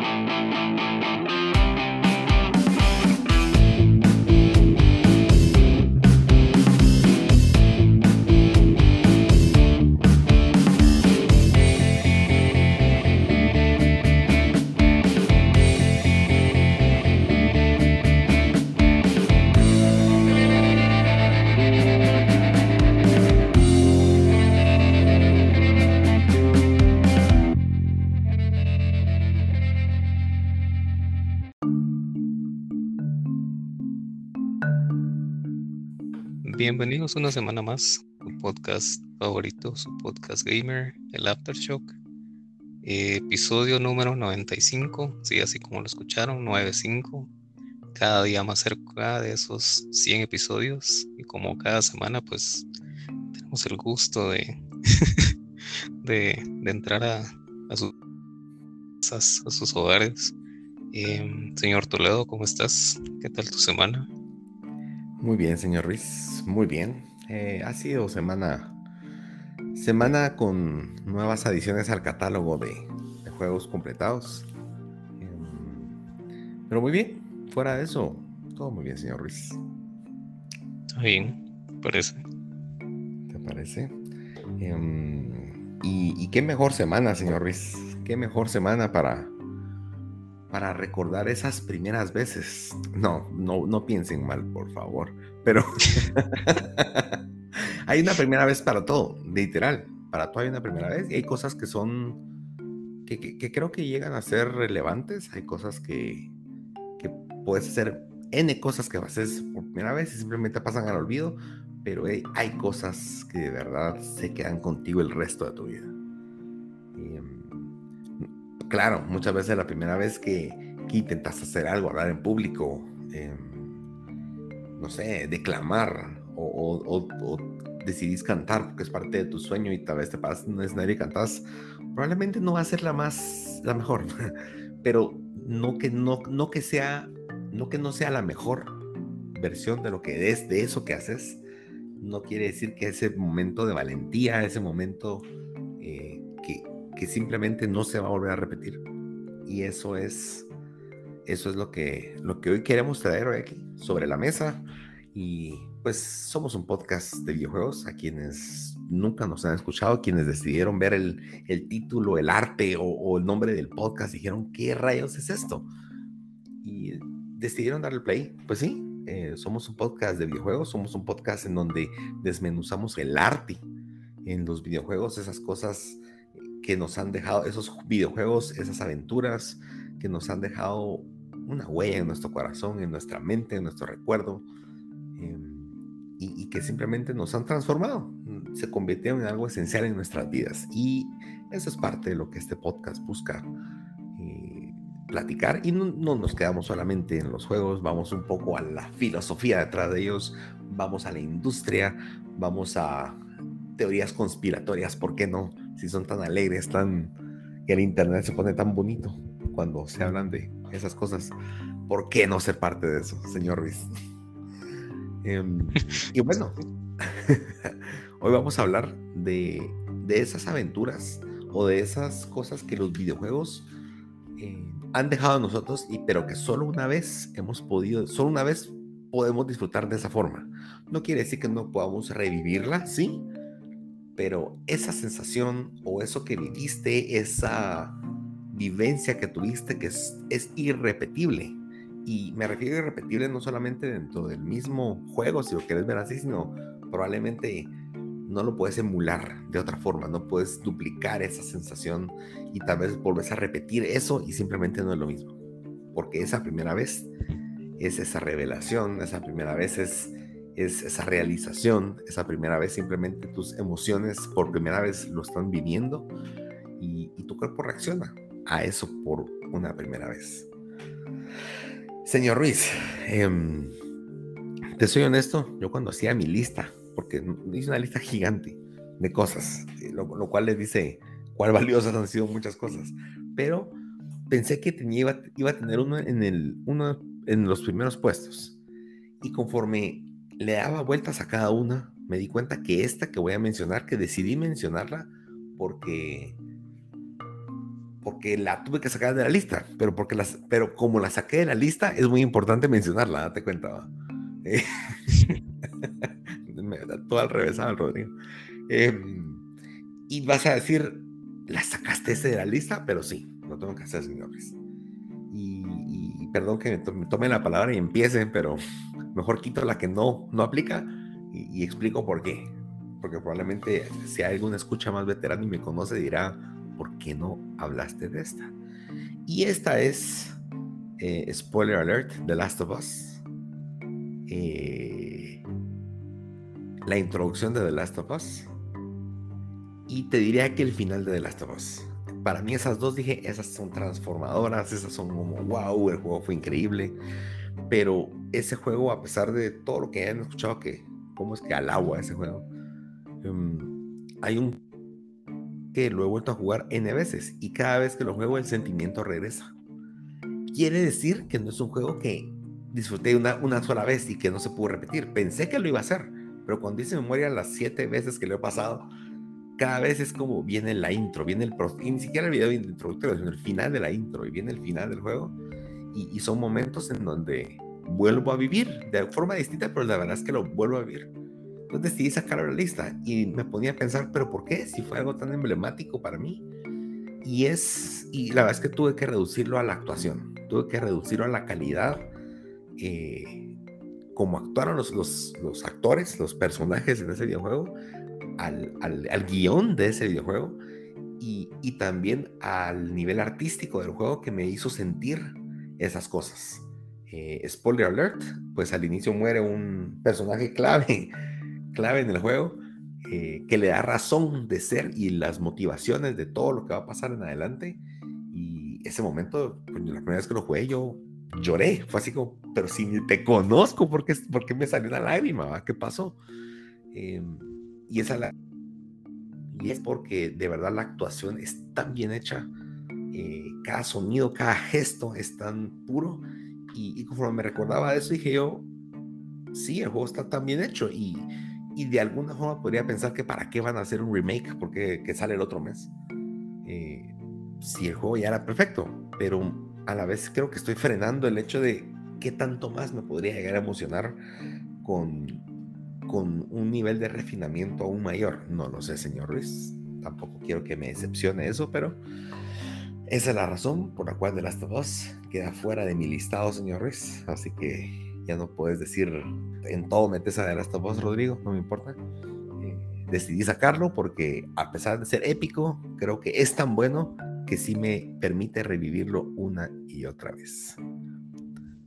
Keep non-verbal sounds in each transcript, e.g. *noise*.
Música Bienvenidos una semana más, su podcast favorito, su podcast gamer, el Aftershock. episodio número 95, sí, así como lo escucharon, 95. Cada día más cerca de esos 100 episodios. Y como cada semana, pues tenemos el gusto de, *laughs* de, entrar a, a, sus hogares. Em, señor Toledo, ¿cómo estás? ¿Qué tal tu semana? Muy bien, señor Ruiz, muy bien. Eh, ha sido semana, semana con nuevas adiciones al catálogo de, juegos completados. Em, pero muy bien, fuera de eso, todo muy bien, señor Ruiz. Está bien, parece. ¿Te parece? Em, y, y qué mejor semana, señor Ruiz. Qué mejor semana para para recordar esas primeras veces. No, no, no piensen mal, por favor. Pero *laughs* hay una primera vez para todo, literal. Para todo hay una primera vez. Y hay cosas que son, que, creo que llegan a ser relevantes. Hay cosas que, que puedes hacer, N cosas que haces por primera vez y simplemente pasan al olvido. Pero hay cosas que de verdad se quedan contigo el resto de tu vida claro, muchas veces la primera vez que, intentas hacer algo, hablar en público, em, no sé, declamar o, decidís cantar porque es parte de tu sueño y tal vez te pasas en un escenario y cantas, probablemente no va a ser la más, la mejor, *laughs* pero no que no, no que sea, no que no sea la mejor versión de lo que es, de eso que haces, no quiere decir que ese momento de valentía, ese momento que simplemente no se va a volver a repetir. Y eso es, eso es lo que, lo que hoy queremos traer aquí sobre la mesa. Y pues somos un podcast de videojuegos a quienes nunca nos han escuchado, quienes decidieron ver el, el título, el arte o, el nombre del podcast, dijeron, ¿qué rayos es esto? Y decidieron darle play. Pues sí, eh, somos un podcast de videojuegos, somos un podcast en donde desmenuzamos el arte en los videojuegos, esas cosas que nos han dejado, esos videojuegos, esas aventuras que nos han dejado una huella en nuestro corazón, en nuestra mente, en nuestro recuerdo, em, y, que simplemente nos han transformado, se convirtieron en algo esencial en nuestras vidas. Y eso es parte de lo que este podcast busca eh, platicar. Y no, no nos quedamos solamente en los juegos, vamos un poco a la filosofía detrás de ellos, vamos a la industria, vamos a teorías conspiratorias, ¿por qué no? si son tan alegres, tan que el internet se pone tan bonito cuando se hablan de esas cosas, ¿por qué no ser parte de eso, señor Ruiz? *laughs* Em, y bueno, *laughs* hoy vamos a hablar de, de, esas aventuras o de esas cosas que los videojuegos eh, han dejado a nosotros, y, pero que solo una vez hemos podido, solo una vez podemos disfrutar de esa forma. No quiere decir que no podamos revivirla, sí, pero esa sensación o eso que viviste, esa vivencia que tuviste que es, irrepetible. Y me refiero a irrepetible no solamente dentro del mismo juego, si lo quieres ver así, sino probablemente no lo puedes emular de otra forma, no puedes duplicar esa sensación y tal vez volvés a repetir eso y simplemente no es lo mismo. Porque esa primera vez es esa revelación, esa primera vez es es esa realización, esa primera vez, simplemente tus emociones por primera vez lo están viviendo y, tu cuerpo reacciona a eso por una primera vez. Señor Ruiz, em, te soy honesto, yo cuando hacía mi lista, porque hice una lista gigante de cosas, eh, lo, cual les dice cuál valiosas han sido muchas cosas, pero pensé que tenía, iba, a tener uno uno en los primeros puestos. Y conforme le daba vueltas a cada una, me di cuenta que esta que voy a mencionar, que decidí mencionarla porque porque la tuve que sacar de la lista, pero, porque las, pero como la saqué de la lista, es muy importante mencionarla, date cuenta. Eh, *laughs* me da todo al revés, Rodrigo. Em, y vas a decir, la sacaste de la lista, pero sí, lo tengo que hacer, señores. Y, perdón que me, tome la palabra y empiece, pero mejor quito la que no, no aplica y, explico por qué. Porque probablemente si hay alguna escucha más veterana y me conoce dirá, ¿por qué no hablaste de esta? Y esta es, eh, spoiler alert, The Last of Us. Eh, la introducción de The Last of Us. Y te diría que el final de The Last of Us. Para mí esas dos dije, esas son transformadoras, esas son como, wow, el juego fue increíble. Pero ese juego, a pesar de todo lo que hayan escuchado, que cómo es que al agua ese juego, em, hay un lo he vuelto a jugar N veces y cada vez que lo juego el sentimiento regresa. Quiere decir que no es un juego que disfruté una, una sola vez y que no se pudo repetir. Pensé que lo iba a hacer, pero cuando hice memoria las siete veces que lo he pasado, cada vez es como viene la intro, viene el y ni siquiera el video introductorio, sino el final de la intro y viene el final del juego. Y, y, son momentos en donde vuelvo a vivir de forma distinta, pero la verdad es que lo vuelvo a vivir. Entonces decidí sacarlo de la lista y me ponía a pensar, pero ¿por qué? Si fue algo tan emblemático para mí. Y es, y la verdad es que tuve que reducirlo a la actuación, tuve que reducirlo a la calidad, eh, como actuaron los, los, los, actores, los personajes en ese videojuego, al, al, al guion de ese videojuego y, y también al nivel artístico del juego que me hizo sentir esas cosas. Eh, spoiler alert, pues al inicio muere un personaje clave *laughs* clave en el juego eh, que le da razón de ser y las motivaciones de todo lo que va a pasar en adelante. Y ese momento, pues, la primera vez que lo jugué, yo lloré. Fue así como, pero si te conozco, ¿por qué, me salió una lágrima? ¿Qué pasó? La. Y es porque de verdad la actuación es tan bien hecha. Eh, cada sonido, cada gesto es tan puro. Y, y conforme me recordaba eso, dije yo, sí, el juego está tan bien hecho. Y y de alguna forma podría pensar que para qué van a hacer un remake porque que sale el otro mes. Eh, si el juego ya era perfecto, pero a la vez creo que estoy frenando el hecho de qué tanto más me podría llegar a emocionar con, con un nivel de refinamiento aún mayor. No lo sé, señor Ruiz. Tampoco quiero que me decepcione eso, pero esa es la razón por la cual The Last of Us queda fuera de mi listado, señor Ruiz. Así que ya no puedes decir en todo metes a de las voz, Rodrigo, no me importa. Eh, decidí sacarlo porque a pesar de ser épico, creo que es tan bueno que sí me permite revivirlo una y otra vez.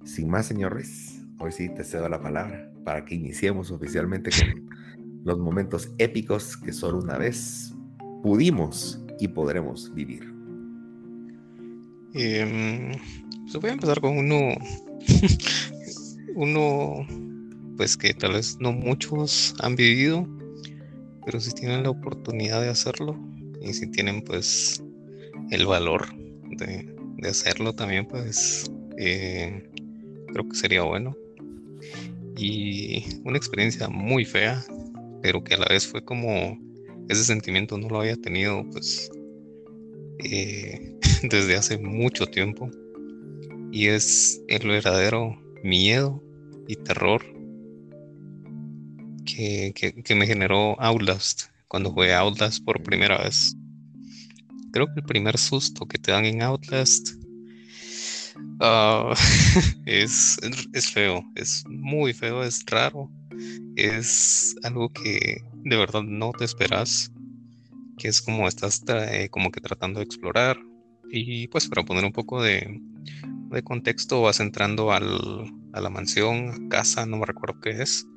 Sin más, señores, hoy sí te cedo la palabra para que iniciemos oficialmente con los momentos épicos que solo una vez pudimos y podremos vivir. Eh, voy a empezar con uno *laughs* uno, pues que tal vez no muchos han vivido, pero si tienen la oportunidad de hacerlo y si tienen pues el valor de, hacerlo también, pues eh, creo que sería bueno. Y una experiencia muy fea, pero que a la vez fue como ese sentimiento no lo había tenido pues eh, *laughs* desde hace mucho tiempo. Y es el verdadero miedo y terror que, me generó Outlast cuando jugué Outlast por primera vez. Creo que el primer susto que te dan en Outlast ah, *laughs* es, es feo, es muy feo, es raro, es algo que de verdad no te esperas, que es como estás eh, como que tratando de explorar. Y pues para poner un poco de, de contexto vas entrando al, a la mansión, casa, no me recuerdo qué es,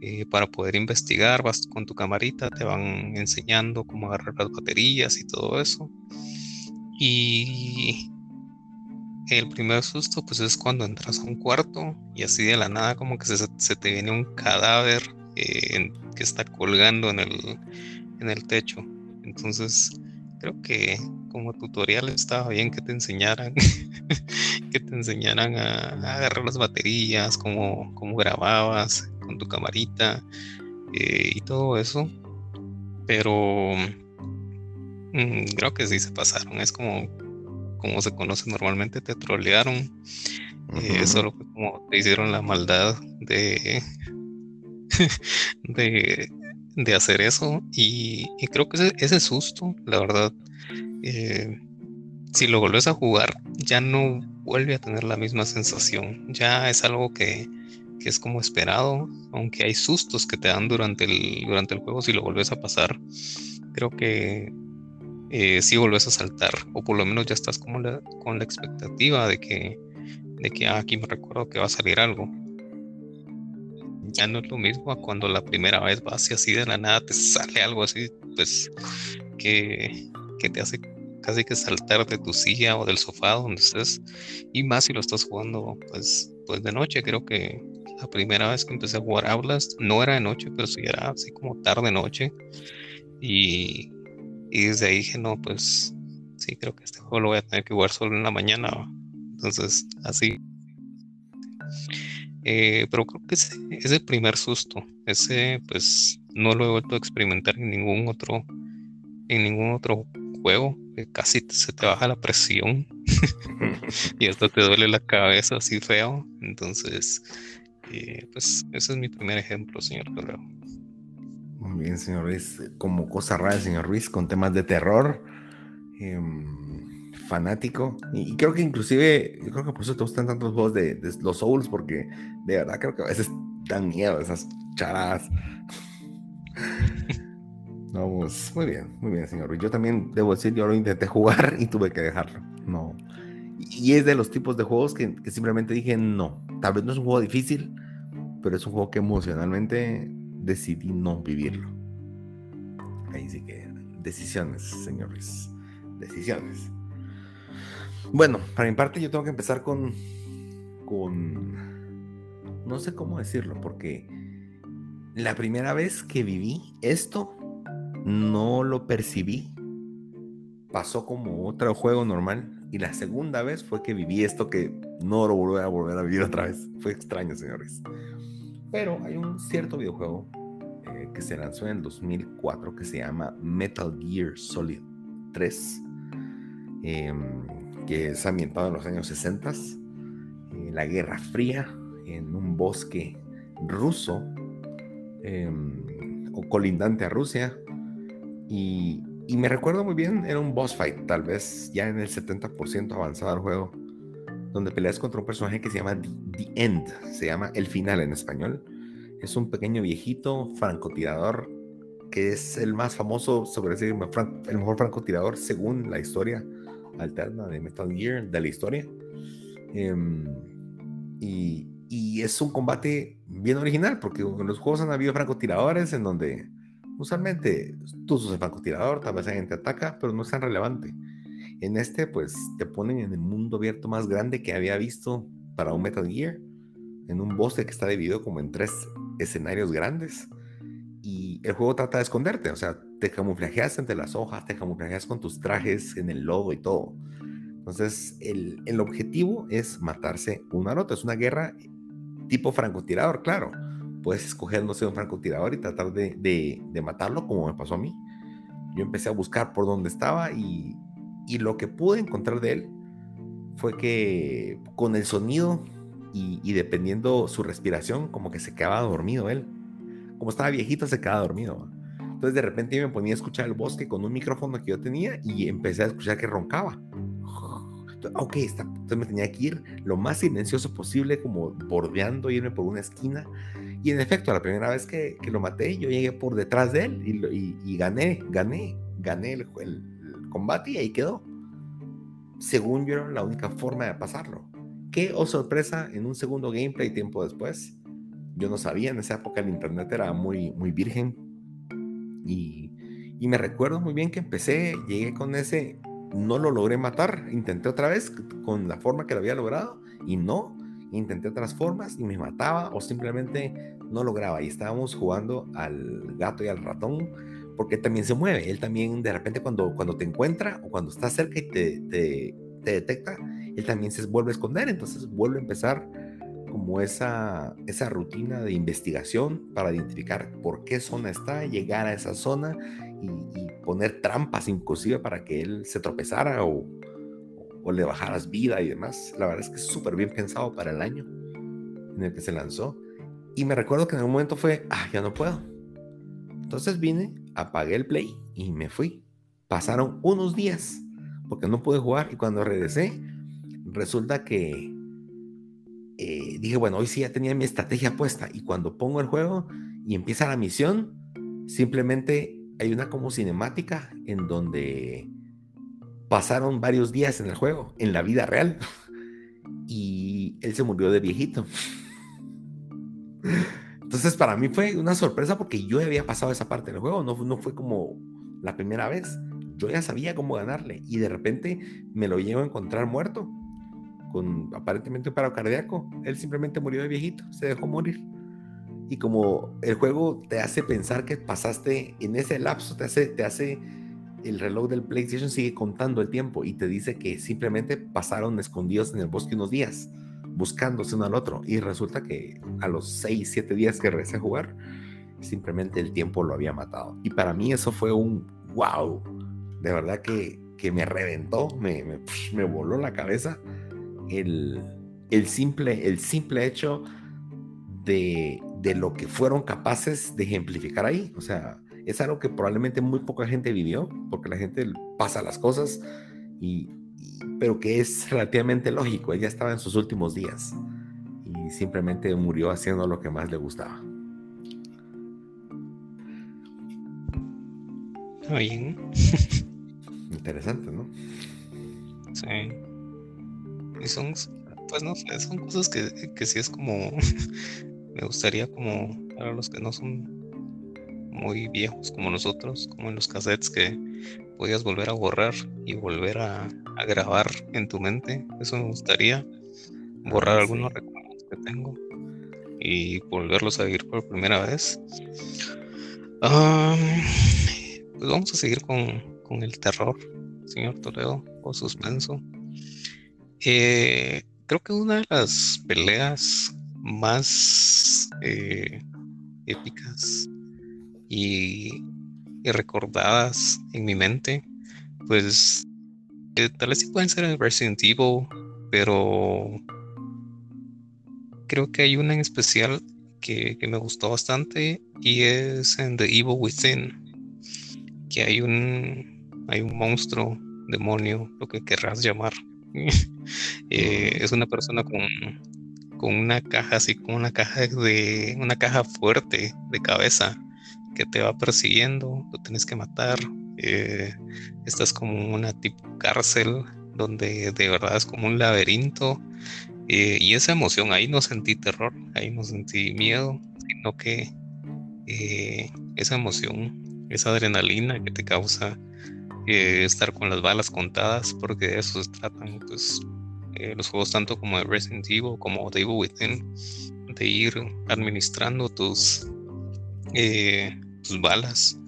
eh, para poder investigar, vas con tu camarita, te van enseñando cómo agarrar las baterías y todo eso. Y el primer susto pues es cuando entras a un cuarto y así de la nada como que se, te viene un cadáver eh, que está colgando en el, en el techo. Entonces creo que como tutorial estaba bien que te enseñaran *laughs* que te enseñaran a, agarrar las baterías, cómo, cómo, grababas con tu camarita eh, y todo eso. Pero mm, creo que sí se pasaron. Es como como se conoce normalmente, te trolearon. Eh, solo fue como te hicieron la maldad de, *laughs* de, hacer eso. Y, creo que ese, susto, la verdad, eh, si lo vuelves a jugar, ya no vuelve a tener la misma sensación. Ya es algo que, es como esperado, aunque hay sustos que te dan durante el, durante el juego si lo vuelves a pasar. Creo que eh, si vuelves a saltar, o por lo menos ya estás como con la expectativa de que, de que ah, aquí me recuerdo que va a salir algo. Ya no es lo mismo a cuando la primera vez vas y así de la nada te sale algo así, pues que, que te hace casi que saltar de tu silla o del sofá donde estés. Y más si lo estás jugando pues, pues de noche. Creo que la primera vez que empecé a jugar Outlast no era de noche, pero sí era así como tarde noche. Y, y desde ahí dije, no, pues sí, creo que este juego lo voy a tener que jugar solo en la mañana. Entonces, así. Eh, pero creo que es el primer susto. Ese, pues, no lo he vuelto a experimentar en ningún otro, en ningún otro juego casi se te baja la presión *laughs* y esto te duele la cabeza así feo. Entonces, eh, pues ese es mi primer ejemplo, señor Correo. Muy bien, señor Ruiz. Como cosa rara, señor Ruiz, con temas de terror, em, fanático. Y, creo que inclusive, yo creo que por eso te gustan tantos juegos de, de los Souls, porque de verdad creo que a veces dan miedo esas charadas. *laughs* Vamos, muy bien, muy bien, señor. Yo también debo decir, yo lo intenté jugar y tuve que dejarlo. No. Y es de los tipos de juegos que, simplemente dije no. Tal vez no es un juego difícil, pero es un juego que emocionalmente decidí no vivirlo. Ahí sí que decisiones, señores. Decisiones. Bueno, para mi parte yo tengo que empezar con con no sé cómo decirlo porque la primera vez que viví esto no lo percibí. Pasó como otro juego normal. Y la segunda vez fue que viví esto que no lo volví a volver a vivir otra vez. Fue extraño, señores. Pero hay un cierto videojuego eh, que se lanzó en el 2004 que se llama Metal Gear Solid 3. Em, que es ambientado en los años 60. Eh, la Guerra Fría en un bosque ruso em, o colindante a Rusia y, me recuerdo muy bien, era un boss fight, tal vez ya en el 70% avanzado del juego, donde peleas contra un personaje que se llama The, End, se llama El Final en español. Es un pequeño viejito francotirador que es el más famoso, sobre decir, el mejor francotirador según la historia alterna de Metal Gear, de la historia. Em, y, y, es un combate bien original, porque en los juegos han habido francotiradores en donde Usualmente tú sos el francotirador, tal vez alguien te ataca, pero no es tan relevante. En este, pues te ponen en el mundo abierto más grande que había visto para un Metal Gear, en un bosque que está dividido como en tres escenarios grandes. Y el juego trata de esconderte, o sea, te camuflajeas entre las hojas, te camuflajeas con tus trajes en el lodo y todo. Entonces, el, el objetivo es matarse uno al otro. Es una guerra tipo francotirador, claro puedes escoger, no sé, un francotirador y tratar de, de, matarlo, como me pasó a mí. Yo empecé a buscar por dónde estaba y, y lo que pude encontrar de él fue que con el sonido y, y, dependiendo su respiración, como que se quedaba dormido él. Como estaba viejito, se quedaba dormido. Entonces de repente yo me ponía a escuchar el bosque con un micrófono que yo tenía y empecé a escuchar que roncaba. Ok, está. entonces me tenía que ir lo más silencioso posible, como bordeando, irme por una esquina y en efecto, la primera vez que, lo maté, yo llegué por detrás de él y, gané, gané, gané el, combate y ahí quedó. Según yo, era la única forma de pasarlo. Qué oh sorpresa, en un segundo gameplay tiempo después, yo no sabía, en esa época el internet era muy, muy virgen. Y, y me recuerdo muy bien que empecé, llegué con ese, no lo logré matar, intenté otra vez con la forma que lo había logrado y no, intenté otras formas y me mataba o simplemente no lograba. Y estábamos jugando al gato y al ratón porque también se mueve. Él también de repente cuando, cuando te encuentra o cuando está cerca y te, te, detecta, él también se vuelve a esconder. Entonces vuelve a empezar como esa, esa rutina de investigación para identificar por qué zona está, llegar a esa zona y, poner trampas inclusive para que él se tropezara o, o le bajaras vida y demás. La verdad es que es súper bien pensado para el año en el que se lanzó. Y me recuerdo que en un momento fue, ah, ya no puedo. Entonces vine, apagué el play y me fui. Pasaron unos días porque no pude jugar y cuando regresé, resulta que eh, dije, bueno, hoy sí ya tenía mi estrategia puesta y cuando pongo el juego y empieza la misión, simplemente hay una como cinemática en donde pasaron varios días en el juego, en la vida real, *laughs* y él se murió de viejito. *laughs* Entonces para mí fue una sorpresa porque yo había pasado esa parte del juego, no, no fue como la primera vez. Yo ya sabía cómo ganarle y de repente me lo llevo a encontrar muerto, con aparentemente un paro cardíaco. Él simplemente murió de viejito, se dejó morir. Y como el juego te hace pensar que pasaste en ese lapso, te hace, te hace el reloj del PlayStation sigue contando el tiempo y te dice que simplemente pasaron escondidos en el bosque unos días, buscándose uno al otro. Y resulta que a los 6, 7 días que regresé a jugar, simplemente el tiempo lo había matado. Y para mí eso fue un wow, de verdad que, que me reventó, me, me, me, voló la cabeza el, el, simple, el simple hecho de, de lo que fueron capaces de ejemplificar ahí. O sea, es algo que probablemente muy poca gente vivió, porque la gente pasa las cosas, y, pero que es relativamente lógico. Ella estaba en sus últimos días y simplemente murió haciendo lo que más le gustaba. Bien. Interesante, ¿no? Sí. Y son, pues no sé, son cosas que, que sí es como, *laughs* me gustaría como, para los que no son muy viejos como nosotros, como en los cassettes que podías volver a borrar y volver a, grabar en tu mente. Eso me gustaría, borrar ah, algunos recuerdos que tengo y volverlos a vivir por primera vez. pues vamos a seguir con, el terror, señor Toledo, o suspenso. Eh, creo que una de las peleas más eh, épicas y, recordadas en mi mente, pues eh, tal vez sí pueden ser en Resident Evil, pero creo que hay una en especial que, me gustó bastante y es en The Evil Within, que hay un, hay un monstruo, demonio, lo que querrás llamar. *laughs* Eh, es una persona con, con una caja así, una caja de una caja fuerte de cabeza que te va persiguiendo, lo tienes que matar. Eh, estás como una tipo cárcel donde de verdad es como un laberinto. Eh, y esa emoción, ahí no sentí terror, ahí no sentí miedo, sino que esa emoción, esa adrenalina que te causa estar con las balas contadas, porque de eso se tratan pues, los juegos tanto como de Resident Evil como de Evil Within, de ir administrando tus, tus balas,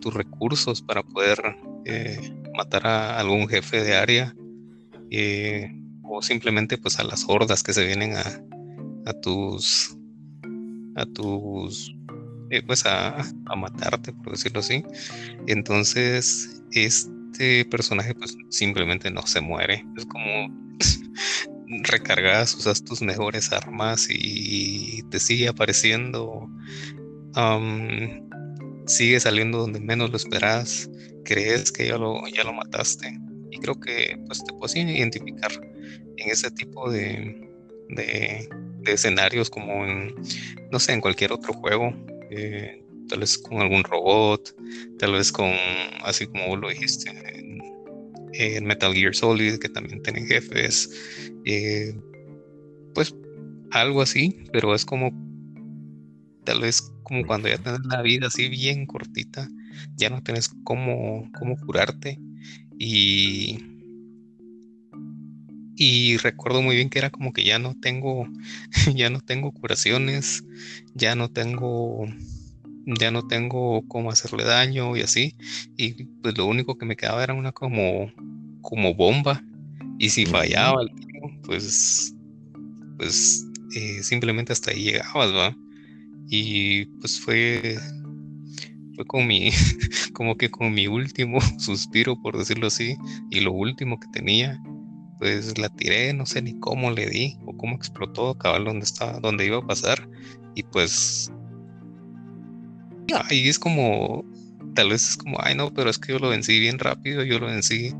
tus recursos para poder eh, matar a algún jefe de área eh, o simplemente pues a las hordas que se vienen a, a tus a tus eh, pues a, a, matarte por decirlo así. Entonces este personaje pues simplemente no se muere es como *laughs* recargas usas tus mejores armas y te sigue apareciendo sigue saliendo donde menos lo esperas, crees que ya lo, ya lo mataste. Y creo que pues, te puedes identificar en ese tipo de, de, escenarios como en, no sé, en cualquier otro juego. Eh, tal vez con algún robot, tal vez con, así como lo dijiste, en, Metal Gear Solid, que también tienen jefes. Eh, pues algo así, pero es como tal vez como cuando ya tienes la vida así bien cortita, ya no tienes cómo, cómo curarte. Y, y recuerdo muy bien que era como que ya no tengo, *laughs* ya no tengo curaciones, ya no tengo, ya no tengo cómo hacerle daño y así. Y pues lo único que me quedaba era una como, como bomba. Y si fallaba, pues, pues eh, simplemente hasta ahí llegabas, ¿va? Y pues fue, fue con mi, *laughs* como que con mi último *laughs* suspiro, por decirlo así, y lo último que tenía. pues la tiré, no sé ni cómo le di o cómo explotó cabal donde estaba, donde iba a pasar y pues ahí es como tal vez es como, ay no, pero es que yo lo vencí bien rápido, yo lo vencí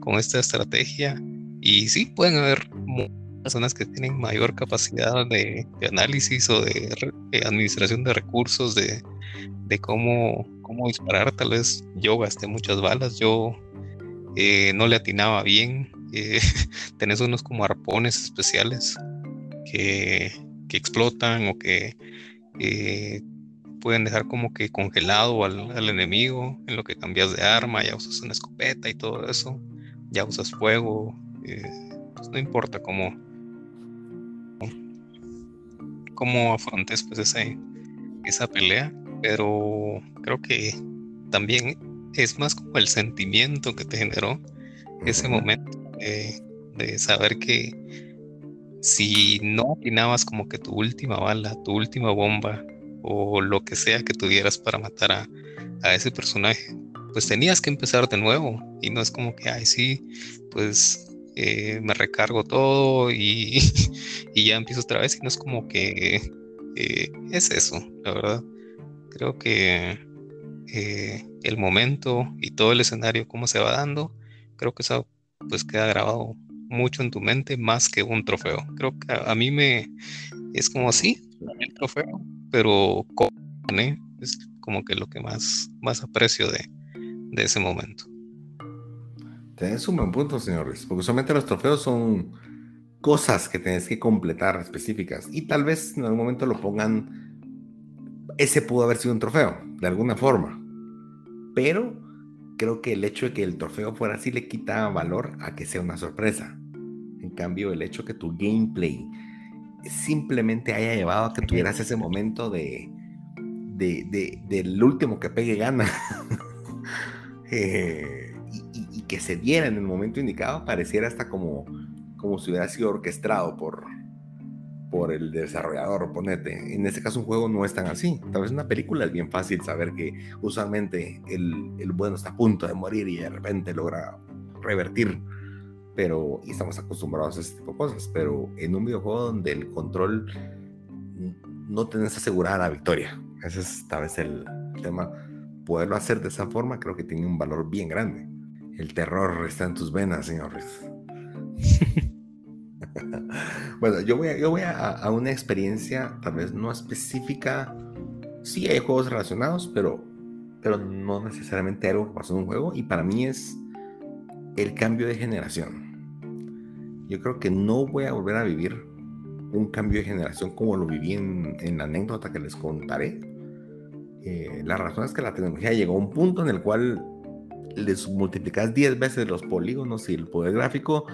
con esta estrategia y sí pueden haber personas que tienen mayor capacidad de, análisis o de, administración de recursos, de, cómo, cómo disparar. Tal vez yo gasté muchas balas, yo eh, no le atinaba bien. *laughs* Eh, tenés unos como arpones especiales que, explotan o que eh, pueden dejar como que congelado al, enemigo en lo que cambias de arma, ya usas una escopeta y todo eso, ya usas fuego, pues no importa cómo, cómo afrontes pues ese, esa pelea, pero creo que también es más como el sentimiento que te generó ese momento de, saber que si no atinabas como que tu última bala, tu última bomba o lo que sea que tuvieras para matar a, a ese personaje, pues tenías que empezar de nuevo y no es como que, ay, sí, pues eh, me recargo todo y, *laughs* ya empiezo otra vez y no es como que eh, es eso, la verdad. Creo que eh, el momento y todo el escenario, cómo se va dando, creo que eso pues queda grabado mucho en tu mente más que un trofeo. Creo que a, mí me es como así, el trofeo, pero es como que lo que más, más aprecio de, de ese momento. Tenés un buen punto, señores, porque solamente los trofeos son cosas que tenés que completar específicas y tal vez en algún momento lo pongan, ese pudo haber sido un trofeo, de alguna forma, pero creo que el hecho de que el trofeo fuera así le quita valor a que sea una sorpresa. En cambio, el hecho que tu gameplay simplemente haya llevado a que tuvieras ese momento de, de, del último que pegue gana. *laughs* eh, que se diera en el momento indicado pareciera hasta como, como si hubiera sido orquestado por, por el desarrollador, ponete. En este caso un juego no es tan así. Tal vez una película es bien fácil saber que usualmente el, el bueno está a punto de morir y de repente logra revertir. Pero, y estamos acostumbrados a ese tipo de cosas, pero en un videojuego donde el control no tenés asegurada la victoria. Ese es tal vez el tema. Poderlo hacer de esa forma creo que tiene un valor bien grande. El terror está en tus venas, señores. *laughs* bueno, yo voy, a, yo voy a, una experiencia tal vez no específica. Sí hay juegos relacionados, pero, pero no necesariamente algo que pasó en un juego. Y para mí es el cambio de generación. Yo creo que no voy a volver a vivir un cambio de generación como lo viví en, la anécdota que les contaré. Eh, la razón es que la tecnología llegó a un punto en el cual les multiplicas 10 veces los polígonos y el poder gráfico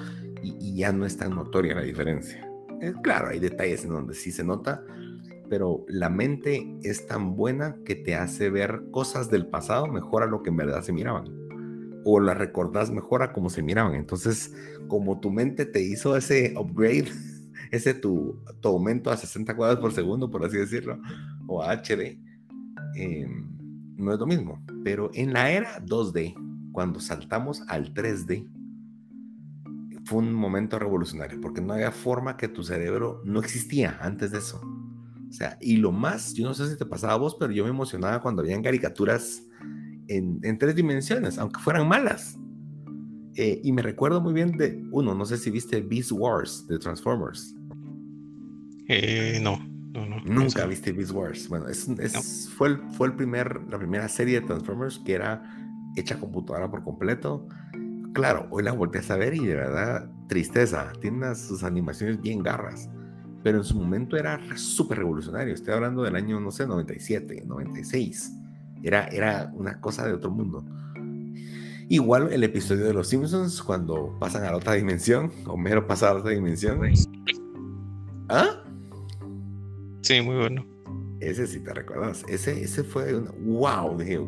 y, ya no es tan notoria la diferencia. Eh, claro, hay detalles en donde sí se nota, pero la mente es tan buena que te hace ver cosas del pasado mejor a lo que en verdad se miraban. O las recordás mejor a cómo se miraban. Entonces, como tu mente te hizo ese upgrade, *laughs* ese tu, tu aumento a 60 cuadros por segundo, por así decirlo, o a HD, em, no es lo mismo. Pero en la era 2D, cuando saltamos al 3D, fue un momento revolucionario, porque no había forma que tu cerebro no existía antes de eso. O sea, y lo más, yo no sé si te pasaba a vos, pero yo me emocionaba cuando habían caricaturas en, tres dimensiones, aunque fueran malas. Eh, y me recuerdo muy bien de uno, no sé si viste Beast Wars de Transformers. Eh, no, no, no. Nunca viste Beast Wars. Bueno, es, fue, el, fue el primer, la primera serie de Transformers que era hecha computadora por completo. Claro, hoy la volteas a ver y de verdad, tristeza. Tiene sus animaciones bien garras. Pero en su momento era súper revolucionario. Estoy hablando del año, no sé, 97, 96. Era, era una cosa de otro mundo. Igual el episodio de Los Simpsons, cuando pasan a la otra dimensión, Homero pasa a la otra dimensión. ¿Ah? Sí, muy bueno. Ese sí te recuerdas. Ese, ese fue un wow. Dije,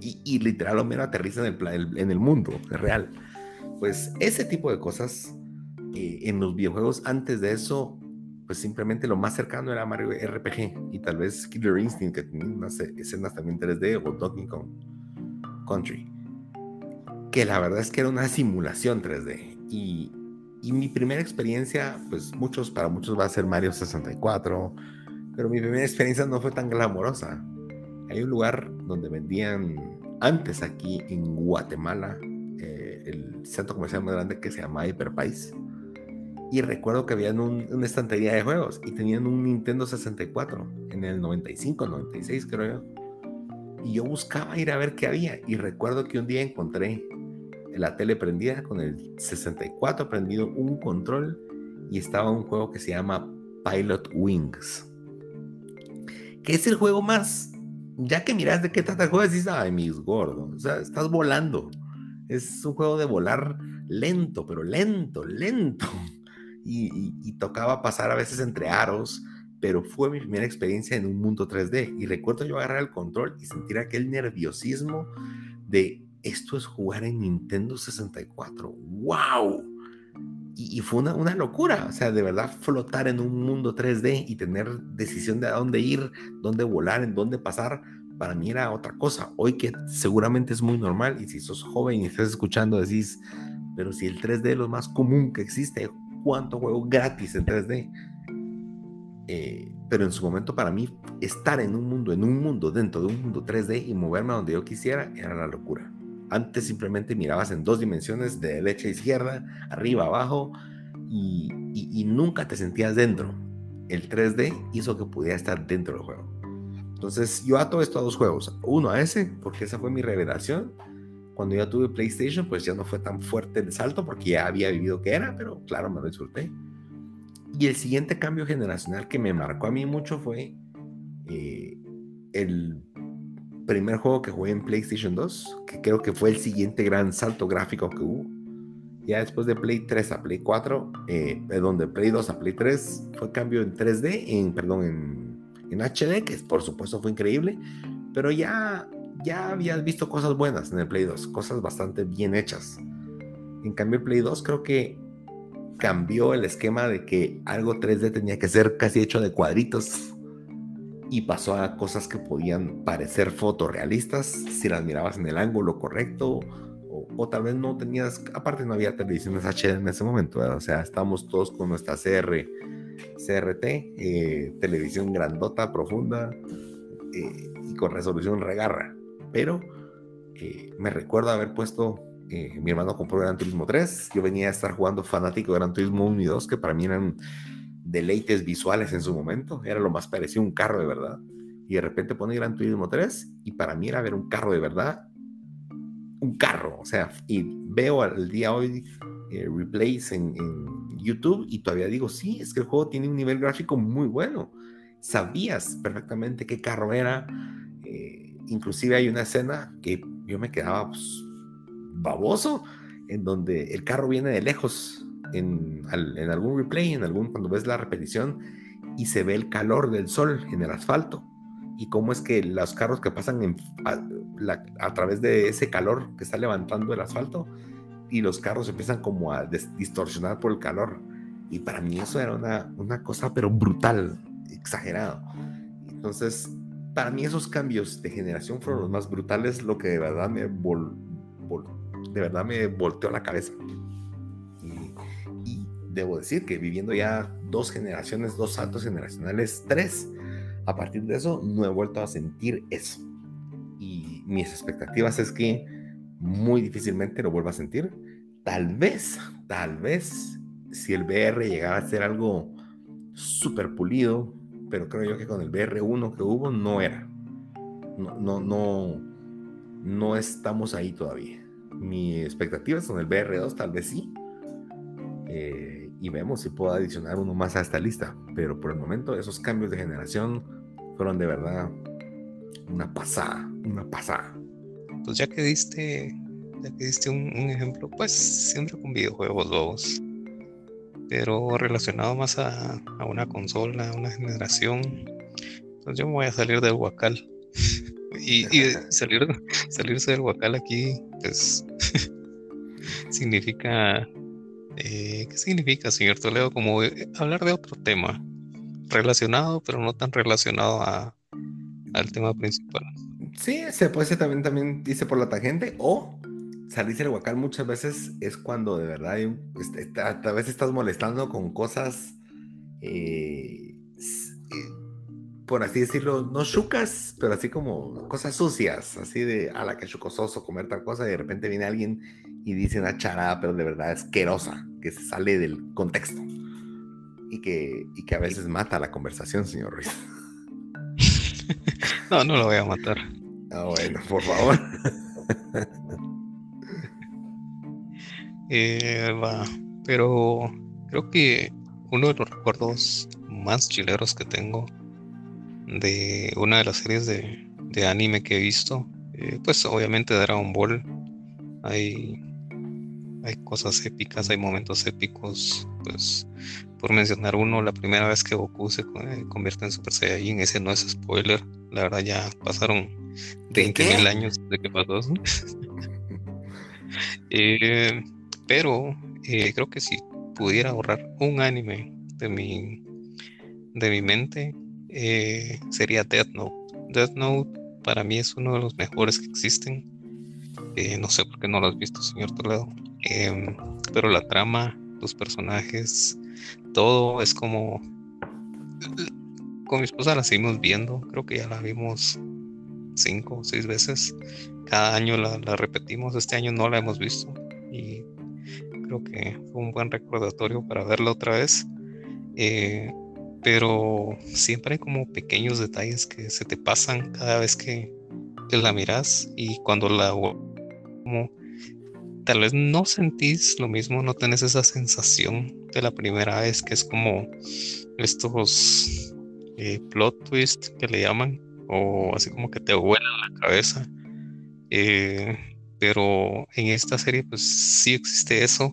y, literal Homero aterriza en el, en el mundo real. Pues ese tipo de cosas eh, en los videojuegos antes de eso, pues simplemente lo más cercano era Mario RPG y tal vez Killer Instinct que tenía unas escenas también 3D o Donkey Kong Country. Que la verdad es que era una simulación 3D y mi primera experiencia, pues muchos, para muchos va a ser Mario 64, pero mi primera experiencia no fue tan glamorosa. Hay un lugar donde vendían antes aquí en Guatemala eh, el centro comercial más grande que se llama Hyperpais. Y recuerdo que habían una estantería de juegos y tenían un Nintendo 64 en el 95, 96 creo yo. Y yo buscaba ir a ver qué había. Y recuerdo que un día encontré la tele prendida con el 64 prendido, un control y estaba un juego que se llama Pilot Wings. Que es el juego más ya que miras de qué trata el juego, dices, ay, mis gordos, o sea, estás volando. Es un juego de volar lento, pero lento, lento. Y, tocaba pasar a veces entre aros, pero fue mi primera experiencia en un mundo 3D. Y recuerdo yo agarrar el control y sentir aquel nerviosismo de esto es jugar en Nintendo 64. ¡Wow! Y, fue una, una, locura, o sea, de verdad flotar en un mundo 3D y tener decisión de a dónde ir, dónde volar, en dónde pasar, para mí era otra cosa. Hoy que seguramente es muy normal y si sos joven y estás escuchando decís, pero si el 3D es lo más común que existe, ¿cuánto juego gratis en 3D? Eh, pero en su momento para mí estar en un mundo, en un mundo, dentro de un mundo 3D y moverme donde yo quisiera era la locura. Antes simplemente mirabas en dos dimensiones, de derecha a izquierda, arriba, abajo, y, nunca te sentías dentro. El 3D hizo que pudiera estar dentro del juego. Entonces yo ato esto a dos juegos. Uno a ese, porque esa fue mi revelación. Cuando ya tuve PlayStation, pues ya no fue tan fuerte el salto porque ya había vivido que era, pero claro, me lo disfruté. Y el siguiente cambio generacional que me marcó a mí mucho fue eh, el primer juego que jugué en PlayStation 2, que creo que fue el siguiente gran salto gráfico que hubo. Ya después de Play 3 a Play 4, eh, perdón, de Play 2 a Play 3, fue cambio en 3D, en, perdón, en, en HD, que por supuesto fue increíble, pero ya, ya habías visto cosas buenas en el Play 2, cosas bastante bien hechas. En cambio, el Play 2 creo que cambió el esquema de que algo 3D tenía que ser casi hecho de cuadritos y pasó a cosas que podían parecer fotorrealistas si las mirabas en el ángulo correcto o, tal vez no tenías, aparte no había televisiones HD en ese momento, o sea, estábamos todos con nuestra CR, CRT, eh, televisión grandota, profunda eh, y con resolución regarra, pero eh, me recuerdo haber puesto, mi hermano compró Gran Turismo 3, yo venía a estar jugando fanático de Gran Turismo 1 y 2, que para mí eran deleites visuales en su momento, era lo más parecido a un carro de verdad. Y de repente pone Gran Turismo 3 y para mí era ver un carro de verdad, un carro, o sea, y veo al día hoy eh, replays en, YouTube y todavía digo, sí, es que el juego tiene un nivel gráfico muy bueno. Sabías perfectamente qué carro era. Eh, inclusive hay una escena que yo me quedaba pues, baboso, en donde el carro viene de lejos en, algún replay, en algún, cuando ves la repetición y se ve el calor del sol en el asfalto y cómo es que los carros que pasan a, través de ese calor que está levantando el asfalto y los carros empiezan como a distorsionar por el calor. Y para mí eso era una, una cosa pero brutal, exagerado. Entonces, para mí esos cambios de generación fueron los más brutales, lo que de verdad me, de verdad me volteó la cabeza debo decir que viviendo ya dos generaciones, dos saltos generacionales, tres, a partir de eso no he vuelto a sentir eso. Y mis expectativas es que muy difícilmente lo vuelva a sentir. Tal vez, tal vez, si el VR llegara a ser algo súper pulido, pero creo yo que con el VR1 que hubo no era. No, no, no, no estamos ahí todavía. Mi expectativa es con el VR2 tal vez sí. Eh, y vemos si puedo adicionar uno más a esta lista. Pero por el momento esos cambios de generación fueron de verdad una pasada, una pasada. Pues ya que diste, ya que diste un, ejemplo, pues siempre con videojuegos bobos, pero relacionado más a, a, una consola, a una generación. Entonces yo me voy a salir del Huacal. *laughs* y, y *laughs* salir, salirse del Huacal aquí, pues *laughs* significa eh, ¿Qué significa, señor Toledo? Como hablar de otro tema relacionado, pero no tan relacionado a, al tema principal. Sí, se puede ser también, también dice por la tangente, o salirse del huacal muchas veces es cuando de verdad hay este, a veces estás molestando con cosas, eh, eh, por así decirlo, no chucas, pero así como cosas sucias, así de a la que chucososo comer tal cosa, y de repente viene alguien y dice una charada, pero de verdad asquerosa, que se sale del contexto y que, y que a veces mata la conversación, señor Ruiz. *laughs* no, no lo voy a matar. Ah, bueno, por favor. *laughs* Eh, va, pero creo que uno de los recuerdos más chileros que tengo de una de las series de, anime que he visto, eh, pues obviamente Dragon Ball. Hay, hay cosas épicas, hay momentos épicos, pues por mencionar uno, la primera vez que Goku se eh, convierte en Super Saiyajin, ese no es spoiler, la verdad ya pasaron 20 mil años de que pasó eso. *laughs* eh, pero eh, creo que si pudiera ahorrar un anime de mi, de mi mente, eh, sería Death Note. Death Note para mí es uno de los mejores que existen. Eh, no sé por qué no lo has visto, señor Toledo. Em, pero la trama, los personajes, todo es como... Con mi esposa la seguimos viendo, creo que ya la vimos cinco o seis veces. Cada año la, la repetimos, este año no la hemos visto y que fue un buen recordatorio para verla otra vez. Eh, pero siempre hay como pequeños detalles que se te pasan cada vez que, la miras y cuando la como tal vez no sentís lo mismo, no tenés esa sensación de la primera vez que es como estos eh, plot twist que le llaman o así como que te vuelan la cabeza. Eh, pero en esta serie pues sí existe eso.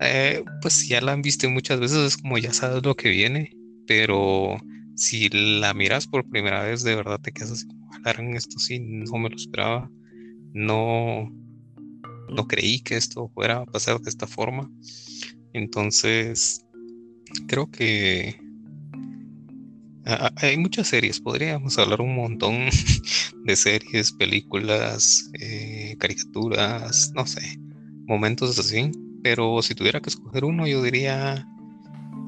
Eh, pues ya la han visto muchas veces, es como ya sabes lo que viene, pero si la miras por primera vez, de verdad te quedas así como, esto sí, no me lo esperaba, no, no creí que esto fuera a pasar de esta forma. Entonces, creo que hay muchas series, podríamos hablar un montón *laughs* de series, películas, eh, caricaturas, no sé, momentos así. Pero si tuviera que escoger uno, yo diría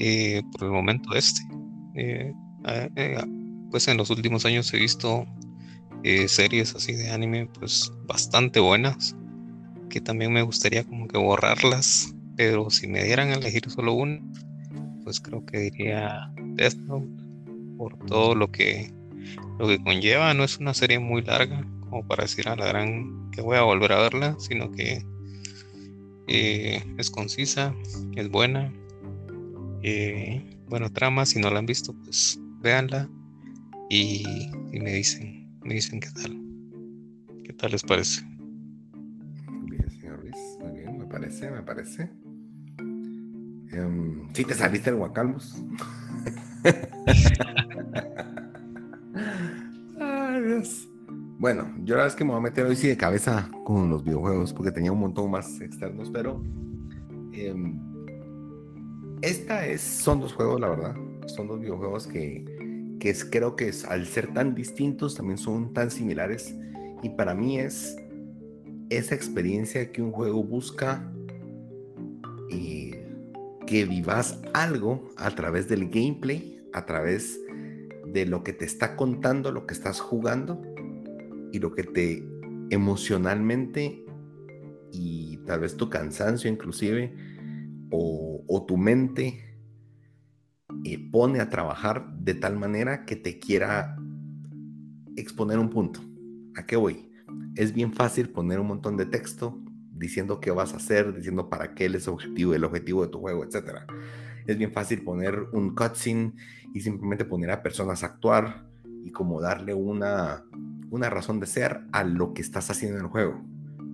eh, por el momento este. Eh, pues en los últimos años he visto series así de anime, pues bastante buenas, que también me gustaría como que borrarlas. Pero si me dieran a elegir solo uno, pues creo que diría Death Note por todo lo que, lo que conlleva. No es una serie muy larga como para decir a la gran que voy a volver a verla, sino que eh, es concisa, es buena. Eh, bueno, trama, si no la han visto, pues véanla y, me dicen, me dicen qué tal. ¿Qué tal les parece? Bien, señor Luis, muy bien, me parece, me parece. Um, ¿Sí te saliste del Huacalmos? *laughs* *laughs* Bueno, yo la verdad es que me voy a meter hoy sí de cabeza con los videojuegos porque tenía un montón más externos, pero em, esta es, son dos juegos, la verdad. Son dos videojuegos que, que creo que es, al ser tan distintos también son tan similares. Y para mí es esa experiencia que un juego busca y que vivas algo a través del gameplay, a través de lo que te está contando, lo que estás jugando y lo que te emocionalmente y tal vez tu cansancio inclusive o, tu mente eh, pone a trabajar de tal manera que te quiera exponer un punto. ¿A qué voy? Es bien fácil poner un montón de texto diciendo qué vas a hacer, diciendo para qué es el objetivo, el objetivo de tu juego, etc. Es bien fácil poner un cutscene y simplemente poner a personas a actuar y como darle una, una razón de ser a lo que estás haciendo en el juego.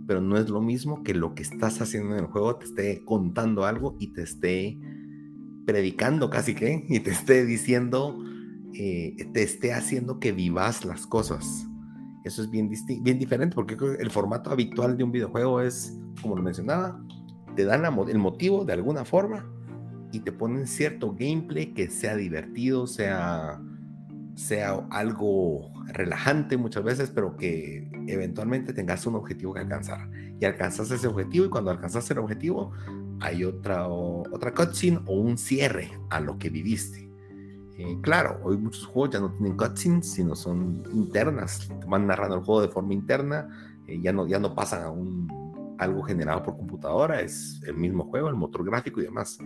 Pero no es lo mismo que lo que estás haciendo en el juego te esté contando algo y te esté predicando casi que, y te esté diciendo, eh, te esté haciendo que vivas las cosas. Eso es bien, bien diferente porque el formato habitual de un videojuego es, como lo mencionaba, te dan el motivo de alguna forma y te ponen cierto gameplay que sea divertido, sea sea algo relajante muchas veces, pero que eventualmente tengas un objetivo que alcanzar. Y alcanzas ese objetivo y cuando alcanzas el objetivo hay otra, otra cutscene o un cierre a lo que viviste. Eh, claro, hoy muchos juegos ya no tienen cutscenes, sino son internas, van narrando el juego de forma interna, eh, ya, no, ya no pasan a algo generado por computadora, es el mismo juego, el motor gráfico y demás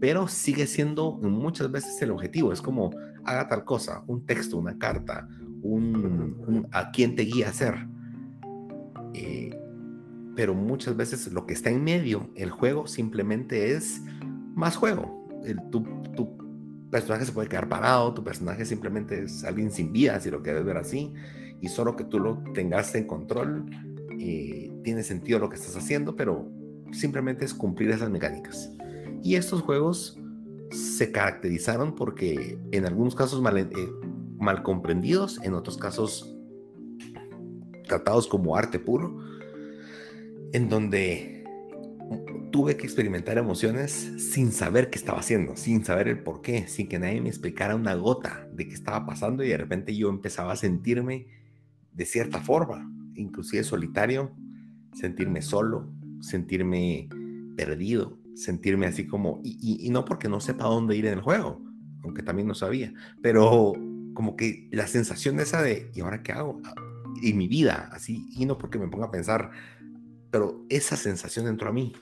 pero sigue siendo muchas veces el objetivo. Es como haga tal cosa, un texto, una carta, un, a quién te guía a hacer. Eh, pero muchas veces lo que está en medio, el juego simplemente es más juego. El, tu, tu, personaje se puede quedar parado, tu personaje simplemente es alguien sin vida, si lo quieres ver así, y solo que tú lo tengas en control, eh, tiene sentido lo que estás haciendo, pero simplemente es cumplir esas mecánicas. Y estos juegos se caracterizaron porque en algunos casos mal, eh, comprendidos, en otros casos tratados como arte puro, en donde tuve que experimentar emociones sin saber qué estaba haciendo, sin saber el por qué, sin que nadie me explicara una gota de qué estaba pasando y de repente yo empezaba a sentirme de cierta forma, inclusive solitario, sentirme solo, sentirme perdido, sentirme así como, y, no porque no sepa dónde ir en el juego, aunque también no sabía, pero como que la sensación esa de, ¿y ahora qué hago? Y mi vida, así, y no porque me ponga a pensar, pero esa sensación entró a mí.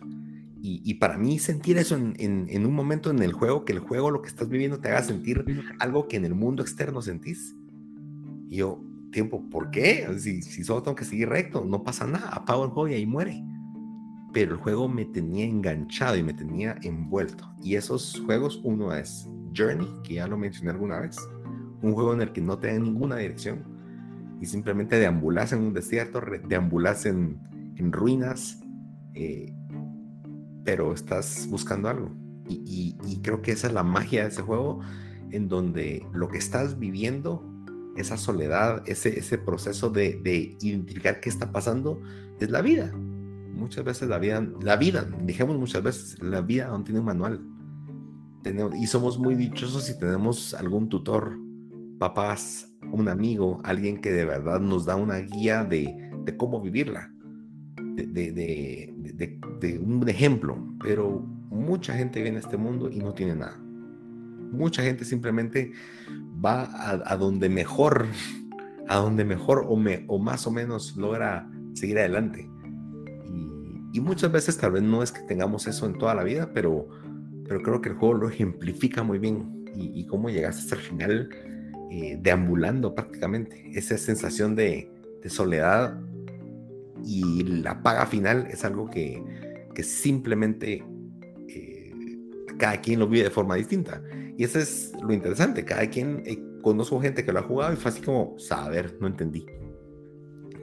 Y, para mí sentir eso en, un momento en el juego, que el juego lo que estás viviendo te haga sentir algo que en el mundo externo sentís. Y yo, tiempo, ¿por qué? Si, si solo tengo que seguir recto, no pasa nada, apago el juego y ahí muere pero el juego me tenía enganchado y me tenía envuelto. Y esos juegos, uno es Journey, que ya lo mencioné alguna vez, un juego en el que no te da ninguna dirección y simplemente deambulas en un desierto, deambulas en, en ruinas, eh, pero estás buscando algo. Y, creo que esa es la magia de ese juego, en donde lo que estás viviendo, esa soledad, ese, ese proceso de, de identificar qué está pasando, es la vida muchas veces la vida, la vida, dijimos muchas veces, la vida no tiene un manual. Tenemos, y somos muy dichosos si tenemos algún tutor, papás, un amigo, alguien que de verdad nos da una guía de, cómo vivirla, de, un ejemplo. Pero mucha gente viene a este mundo y no tiene nada. Mucha gente simplemente va a, a donde mejor, *laughs* a donde mejor o, me, o más o menos logra seguir adelante y muchas veces tal vez no es que tengamos eso en toda la vida, pero, pero creo que el juego lo ejemplifica muy bien y, cómo llegaste hasta el final eh, deambulando prácticamente. Esa sensación de, soledad y la paga final es algo que, que simplemente eh, cada quien lo vive de forma distinta. Y eso es lo interesante. Cada quien, eh, conozco gente que lo ha jugado y fue así como, saber, no entendí.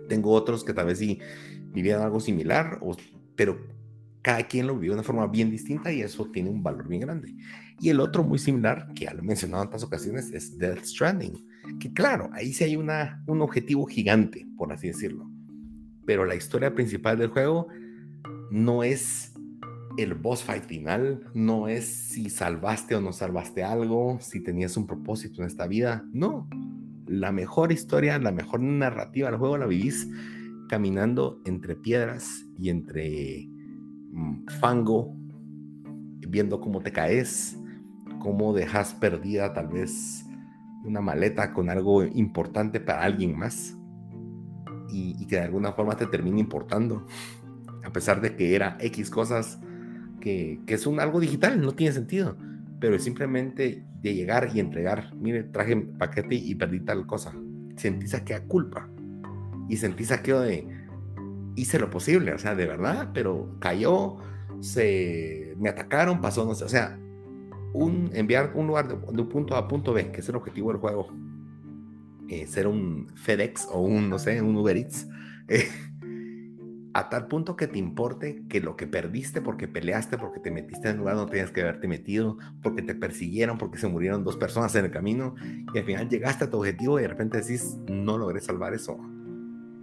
Tengo otros que tal vez sí vivían algo similar o pero cada quien lo vivió de una forma bien distinta y eso tiene un valor bien grande. Y el otro muy similar, que ya lo he mencionado en otras ocasiones, es Death Stranding, que claro, ahí sí hay una, un objetivo gigante, por así decirlo. Pero la historia principal del juego no es el boss fight final, no es si salvaste o no salvaste algo, si tenías un propósito en esta vida, no. La mejor historia, la mejor narrativa del juego la vivís caminando entre piedras y entre mm, fango, viendo cómo te caes, cómo dejas perdida tal vez una maleta con algo importante para alguien más y, que de alguna forma te termina importando, a pesar de que era X cosas que, que son algo digital, no tiene sentido, pero simplemente de llegar y entregar, mire, traje paquete y perdí tal cosa, sentís aquella culpa y sentí saqueo de hice lo posible, o sea, de verdad, pero cayó, se me atacaron, pasó, no sé, o sea, un, enviar un lugar de, un punto A punto B, que es el objetivo del juego, eh, ser un FedEx o un, no sé, un Uber Eats, eh, a tal punto que te importe que lo que perdiste porque peleaste, porque te metiste en un lugar donde tenías que haberte metido, porque te persiguieron, porque se murieron dos personas en el camino, y al final llegaste a tu objetivo y de repente decís, no logré salvar eso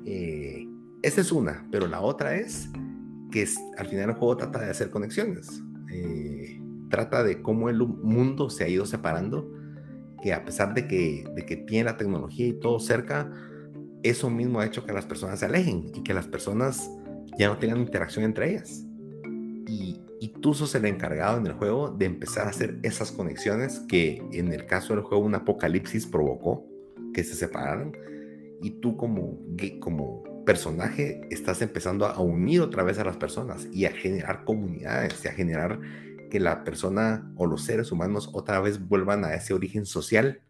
eh, esa es una, pero la otra es que al final el juego trata de hacer conexiones. Eh, trata de cómo el mundo se ha ido separando que a pesar de que, de que tiene la tecnología y todo cerca, eso mismo ha hecho que las personas se alejen y que las personas ya no tengan interacción entre ellas. Y, y tú sos el encargado en el juego de empezar a hacer esas conexiones que en el caso del juego un apocalipsis provocó que se separaran y tú como, como personaje estás empezando a unir otra vez a las personas y a generar comunidades y a generar que la persona o los seres humanos otra vez vuelvan a ese origen social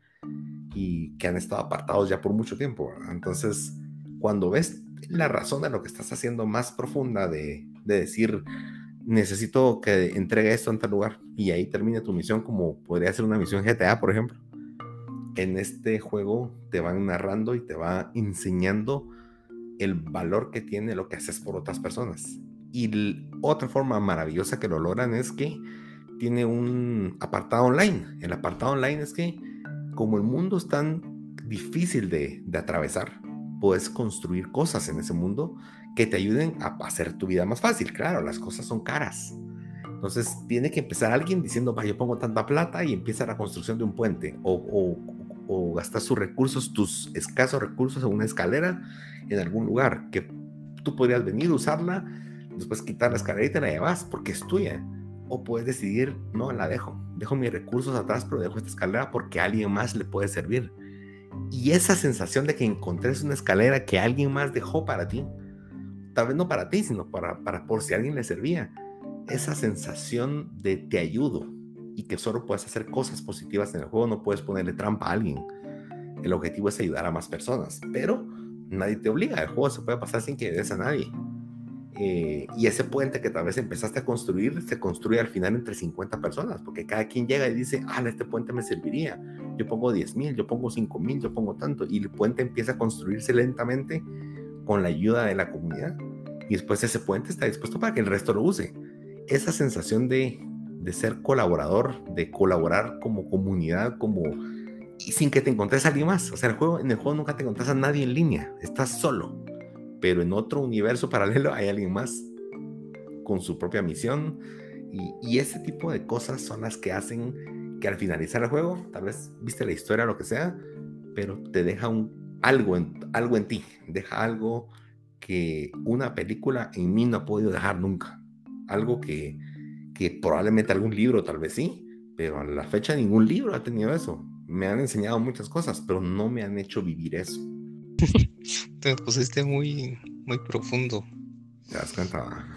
y que han estado apartados ya por mucho tiempo. Entonces, cuando ves la razón de lo que estás haciendo más profunda de, de decir, necesito que entregue esto en tal lugar y ahí termine tu misión como podría ser una misión GTA, por ejemplo. En este juego te van narrando y te va enseñando el valor que tiene lo que haces por otras personas. Y otra forma maravillosa que lo logran es que tiene un apartado online. El apartado online es que como el mundo es tan difícil de, de atravesar, puedes construir cosas en ese mundo que te ayuden a hacer tu vida más fácil. Claro, las cosas son caras. Entonces tiene que empezar alguien diciendo, va, yo pongo tanta plata y empieza la construcción de un puente o, o, o gastar sus recursos, tus escasos recursos en una escalera en algún lugar que tú podrías venir, usarla, después quitar la escalera y te la llevas porque es tuya. O puedes decidir, no, la dejo, dejo mis recursos atrás, pero dejo esta escalera porque alguien más le puede servir. Y esa sensación de que encontres una escalera que alguien más dejó para ti, tal vez no para ti, sino para, para por si alguien le servía, esa sensación de te ayudo, y que solo puedes hacer cosas positivas en el juego, no puedes ponerle trampa a alguien. El objetivo es ayudar a más personas, pero nadie te obliga, el juego se puede pasar sin que ayudes a nadie. Eh, y ese puente que tal vez empezaste a construir, se construye al final entre 50 personas, porque cada quien llega y dice, ah, este puente me serviría. Yo pongo 10 mil, yo pongo 5 mil, yo pongo tanto. Y el puente empieza a construirse lentamente con la ayuda de la comunidad. Y después ese puente está dispuesto para que el resto lo use. Esa sensación de de ser colaborador, de colaborar como comunidad, como sin que te encontres a alguien más. O sea, el juego, en el juego nunca te encontrás a nadie en línea, estás solo. Pero en otro universo *laughs* paralelo hay alguien más con su propia misión. Y, y ese tipo de cosas son las que hacen que al finalizar el juego, tal vez viste la historia lo que sea, pero te deja un, algo, en, algo en ti, deja algo que una película en mí no ha podido dejar nunca. Algo que, que probablemente algún libro tal vez sí, pero a la fecha ningún libro ha tenido eso. Me han enseñado muchas cosas, pero no me han hecho vivir eso. *laughs* Te pusiste muy, muy profundo. ¿Te das cuenta?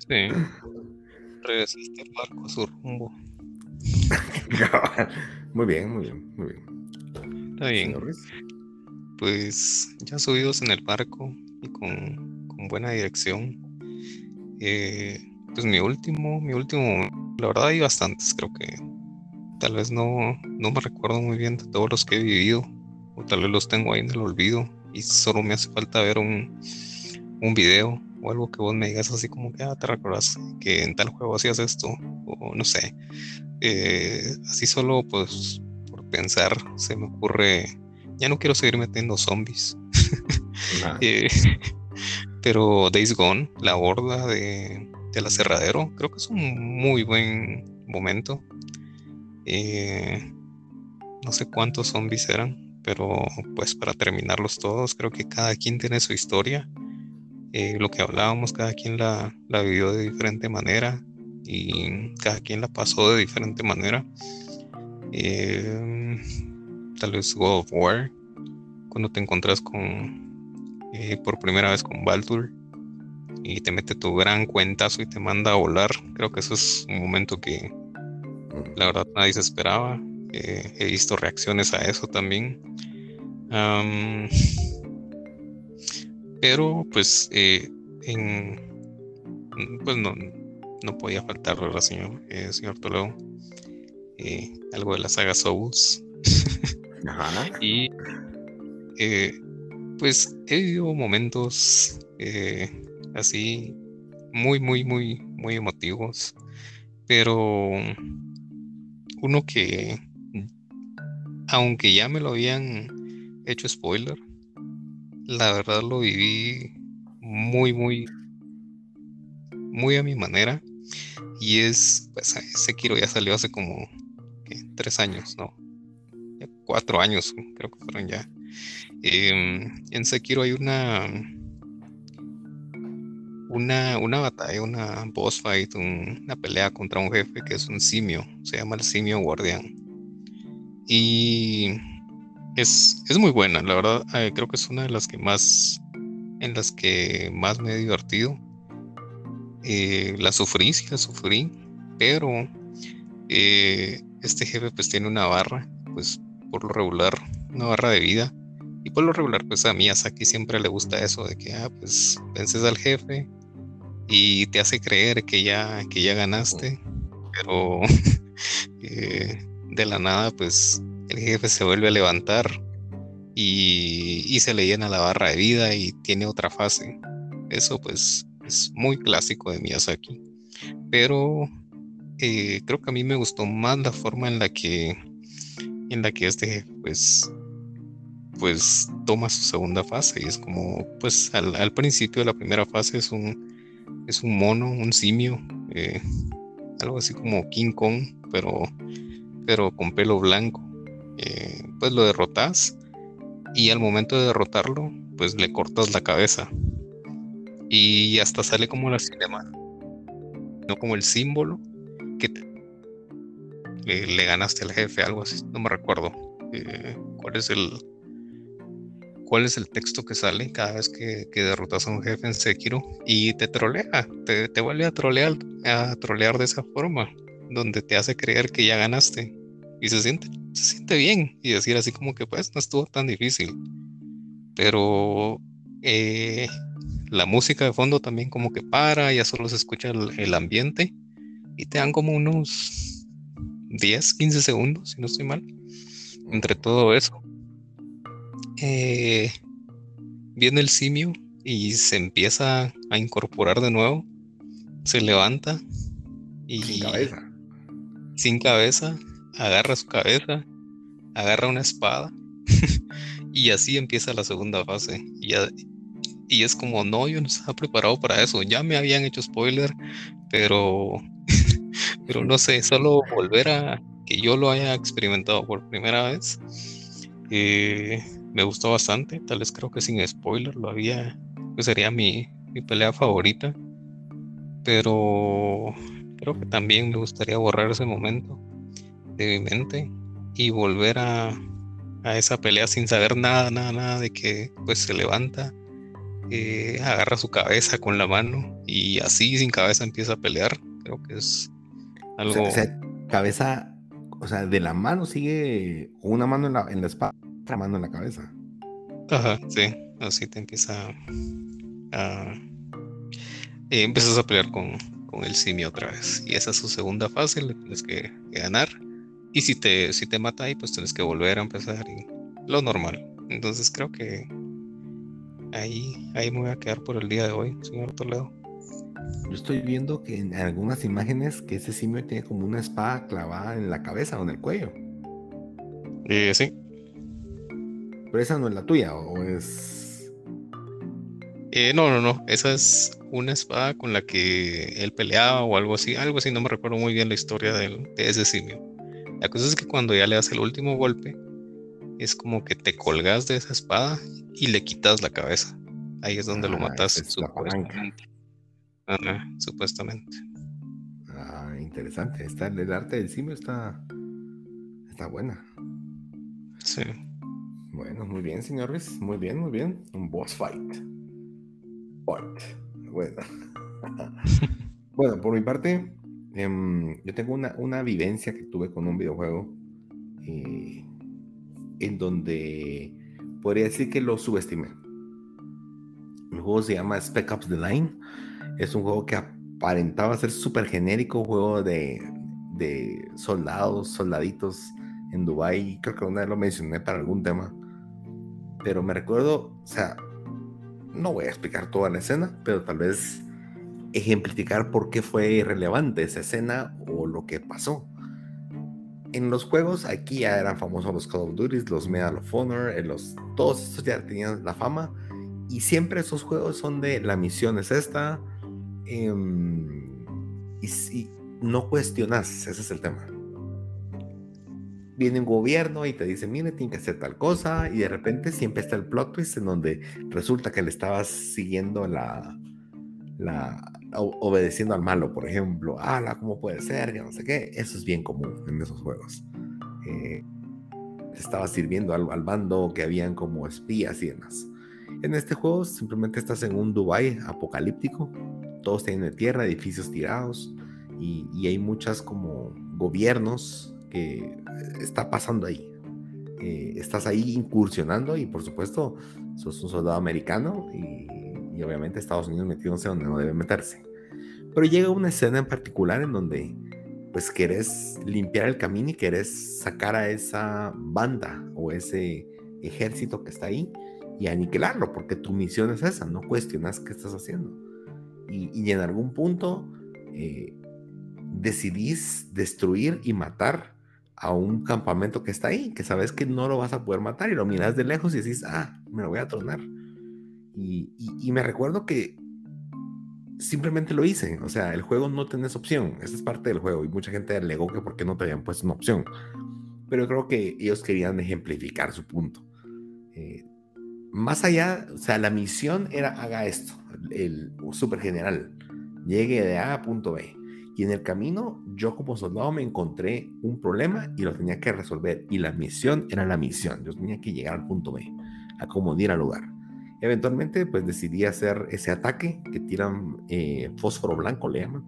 Sí. *laughs* Regresaste el barco a su rumbo. *laughs* muy bien, muy bien, muy bien. Está bien. Pues ya subidos en el barco y con, con buena dirección. Eh, pues mi último, mi último, la verdad hay bastantes, creo que tal vez no, no me recuerdo muy bien de todos los que he vivido, o tal vez los tengo ahí en el olvido y solo me hace falta ver un, un video o algo que vos me digas así como que ah, te recuerdas que en tal juego hacías esto, o no sé. Eh, así solo pues por pensar se me ocurre, ya no quiero seguir metiendo zombies. *laughs* eh, *laughs* pero Days Gone, la horda de, del aserradero, creo que es un muy buen momento. Eh, no sé cuántos zombies eran, pero pues para terminarlos todos, creo que cada quien tiene su historia. Eh, lo que hablábamos, cada quien la, vivió de diferente manera y cada quien la pasó de diferente manera. Eh, tal vez God of War, cuando te encuentras con por primera vez con Baldur y te mete tu gran cuentazo y te manda a volar. Creo que eso es un momento que la verdad nadie se esperaba. Eh, he visto reacciones a eso también. pero pues eh, en, pues no, no podía faltar, ¿verdad, señor, eh, señor Toledo? algo de la saga Souls. *laughs* y pues he vivido momentos así muy, muy, muy, muy emotivos. Pero uno que, aunque ya me lo habían hecho spoiler, la verdad lo viví muy, muy, muy a mi manera. Y es, pues Sekiro ya salió hace como tres años, ¿no? cuatro años, creo que fueron ya. Em, en Sekiro hay una, una, una batalla, una boss fight, una pelea contra un jefe que es un simio, se llama el simio guardián. Y es, es muy buena, la verdad, eh, creo que es una de las que más, en las que más me he divertido. Eh, la sufrí, sí la sufrí, pero eh, este jefe pues tiene una barra, pues por lo regular, una barra de vida. Y por lo regular, pues a Miyazaki siempre le gusta eso de que, ah, pues vences al jefe y te hace creer que ya, que ya ganaste, pero *laughs* de la nada, pues el jefe se vuelve a levantar y, se le llena la barra de vida y tiene otra fase. Eso pues es muy clásico de Miyazaki. Pero eh, creo que a mí me gustó más la forma en la que en la que este jefe pues pues toma su segunda fase y es como pues al, principio de la primera fase es un es un mono un simio eh, algo así como King Kong pero pero con pelo blanco eh, pues lo derrotas y al momento de derrotarlo, pues le cortas la cabeza. Y hasta sale como la cinema, no como el símbolo que le, ganaste al jefe, algo así, no me recuerdo. Eh, ¿Cuál es el cuál es el texto que sale cada vez que, derrotas a un jefe en Sekiro? Y te trolea, te, te vuelve a trolear, a trolear de esa forma, donde te hace creer que ya ganaste y se siente, se siente bien y decir así como que pues no estuvo tan difícil. Pero eh, la música de fondo también como que para, ya solo se escucha el, ambiente y te dan como unos 10, 15 segundos, si no estoy mal, entre todo eso. Eh, viene el simio y se empieza a incorporar de nuevo, se levanta y sin cabeza. Sin cabeza agarra su cabeza, agarra una espada *laughs* y así empieza la segunda fase. Y, y, es como, no, yo no estaba preparado para eso. Ya me habían hecho spoiler, pero, *laughs* pero no sé, solo volver a que yo lo haya experimentado por primera vez. Eh, me gustó bastante, tal vez creo que sin spoiler lo había, pues sería mi, mi pelea favorita. Pero creo que también me gustaría borrar ese momento de mi mente y volver a, a esa pelea sin saber nada, nada, nada de que pues se levanta, eh, agarra su cabeza con la mano y así sin cabeza empieza a pelear. Creo que es algo... O sea, cabeza, o sea, de la mano sigue una mano en la, en la espada, otra mano en la cabeza. Ajá, sí, así te empieza a... Eh, empiezas a pelear con, con el simio otra vez. Y esa es su segunda fase, le tienes que ganar. Y si te, si te mata ahí, pues tienes que volver a empezar y lo normal. Entonces creo que ahí, ahí me voy a quedar por el día de hoy, señor Toledo. Yo estoy viendo que en algunas imágenes que ese simio tiene como una espada clavada en la cabeza o en el cuello. Eh, sí. Pero esa no es la tuya, o es. Eh, no, no, no. Esa es una espada con la que él peleaba o algo así. Algo así, no me recuerdo muy bien la historia de ese simio. La cosa es que cuando ya le das el último golpe, es como que te colgas de esa espada y le quitas la cabeza. Ahí es donde lo ah, matas, supuestamente. supuestamente. Ah, interesante. Está, el arte del simio está, está buena. Sí. Bueno, muy bien, señores. Muy bien, muy bien. Un boss fight. Fight. Bueno. *laughs* bueno, por mi parte, Em, yo tengo una, una, vivencia que tuve con un videojuego eh, en donde podría decir que lo subestimé. El juego se llama Spec Ops The Line. Es un juego que aparentaba ser súper genérico, juego de, de, soldados, soldaditos en Dubai. Creo que una vez lo mencioné para algún tema. Pero me recuerdo, o sea, no voy a explicar toda la escena, pero tal vez ejemplificar por qué fue relevante esa escena o lo que pasó. En los juegos, aquí ya eran famosos los Call of Duty, los Medal of Honor, eh, los, todos estos ya tenían la fama. Y siempre esos juegos son de la misión es esta. Em, y, no cuestionas, ese es el tema. Viene un gobierno y te dice, mire, tiene que hacer tal cosa, y de repente siempre está el plot twist en donde resulta que le estabas siguiendo la, la obedeciendo al malo, por ejemplo, ah, ¿cómo puede ser? Ya no sé qué, eso es bien común en esos juegos. Eh, estaba sirviendo al, al, bando que habían como espías y demás. En este juego simplemente estás en un Dubai apocalíptico, todos tienen tierra, edificios tirados y, y hay muchas como gobiernos está pasando ahí. Eh, estás ahí incursionando y por supuesto sos un soldado americano y, obviamente Estados Unidos metiéndose donde no debe meterse. Pero llega una escena en particular en donde pues querés limpiar el camino y querés sacar a esa banda o ese ejército que está ahí y aniquilarlo, porque tu misión es esa, no cuestionas qué estás haciendo. Y, en algún punto eh, decidís destruir y matar a un campamento que está ahí, que sabes que no lo vas a poder matar y lo miras de lejos y dices, ah, me lo voy a tronar. Y, me recuerdo que simplemente lo hice, o sea, el juego no tenés opción, esa es parte del juego y mucha gente alegó que por qué no te habían puesto una opción, pero creo que ellos querían ejemplificar su punto. Eh, más allá, o sea, la misión era haga esto, el, el super general, llegue de A a punto B y en el camino, yo como soldado me encontré un problema y lo tenía que resolver. Y la misión era la misión. Yo tenía que llegar al punto B, acomodar al lugar. Eventualmente, pues decidí hacer ese ataque que tiran eh, fósforo blanco, le llaman.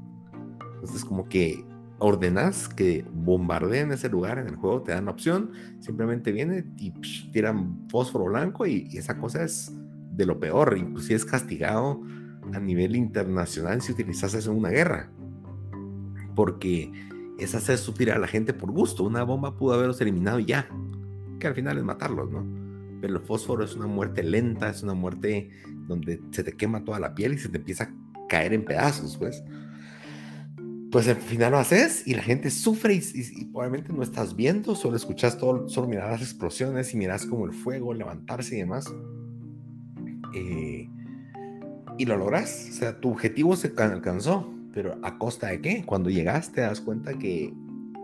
Entonces, como que ordenas que bombardeen ese lugar en el juego, te dan la opción, simplemente viene y tiran fósforo blanco y, y, esa cosa es de lo peor, inclusive es castigado a nivel internacional si utilizas eso en una guerra porque es hacer sufrir a la gente por gusto. Una bomba pudo haberlos eliminado ya, que al final es matarlos, ¿no? Pero el fósforo es una muerte lenta, es una muerte donde se te quema toda la piel y se te empieza a caer en pedazos, pues. Pues al final lo haces y la gente sufre y, probablemente no estás viendo, solo escuchas todo, solo miras las explosiones y miras como el fuego levantarse y demás. Eh, y lo logras, o sea, tu objetivo se alcanzó pero ¿a costa de qué? Cuando llegaste te das cuenta que,